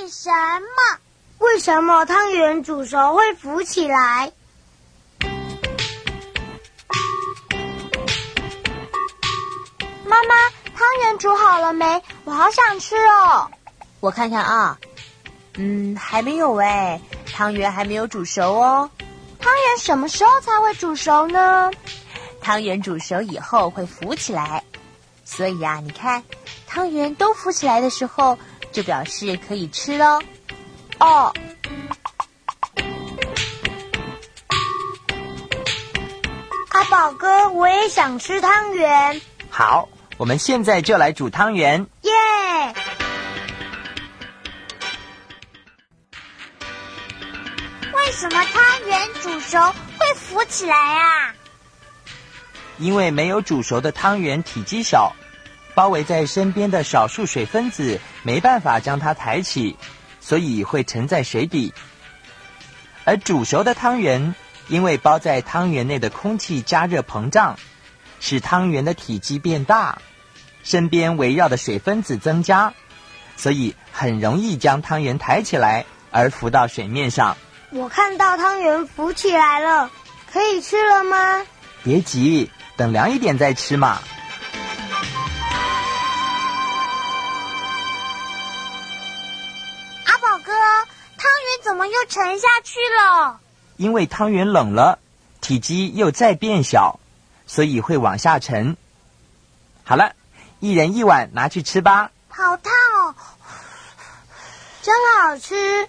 为什么？为什么汤圆煮熟会浮起来？妈妈，汤圆煮好了没？我好想吃哦！我看看啊，嗯，还没有哎，汤圆还没有煮熟哦。汤圆什么时候才会煮熟呢？汤圆煮熟以后会浮起来，所以啊，你看，汤圆都浮起来的时候，就表示可以吃喽。哦，阿宝哥，我也想吃汤圆。好，我们现在就来煮汤圆。耶！为什么汤圆煮熟会浮起来啊？因为没有煮熟的汤圆体积小，包围在身边的少数水分子没办法将它抬起。所以会沉在水底，而煮熟的汤圆因为包在汤圆内的空气加热膨胀，使汤圆的体积变大，身边围绕的水分子增加，所以很容易将汤圆抬起来而浮到水面上。我看到汤圆浮起来了，可以吃了吗？别急，等凉一点再吃嘛。么又沉下去了？因为汤圆冷了，体积又再变小，所以会往下沉。好了，一人一碗，拿去吃吧。好烫哦，真好吃。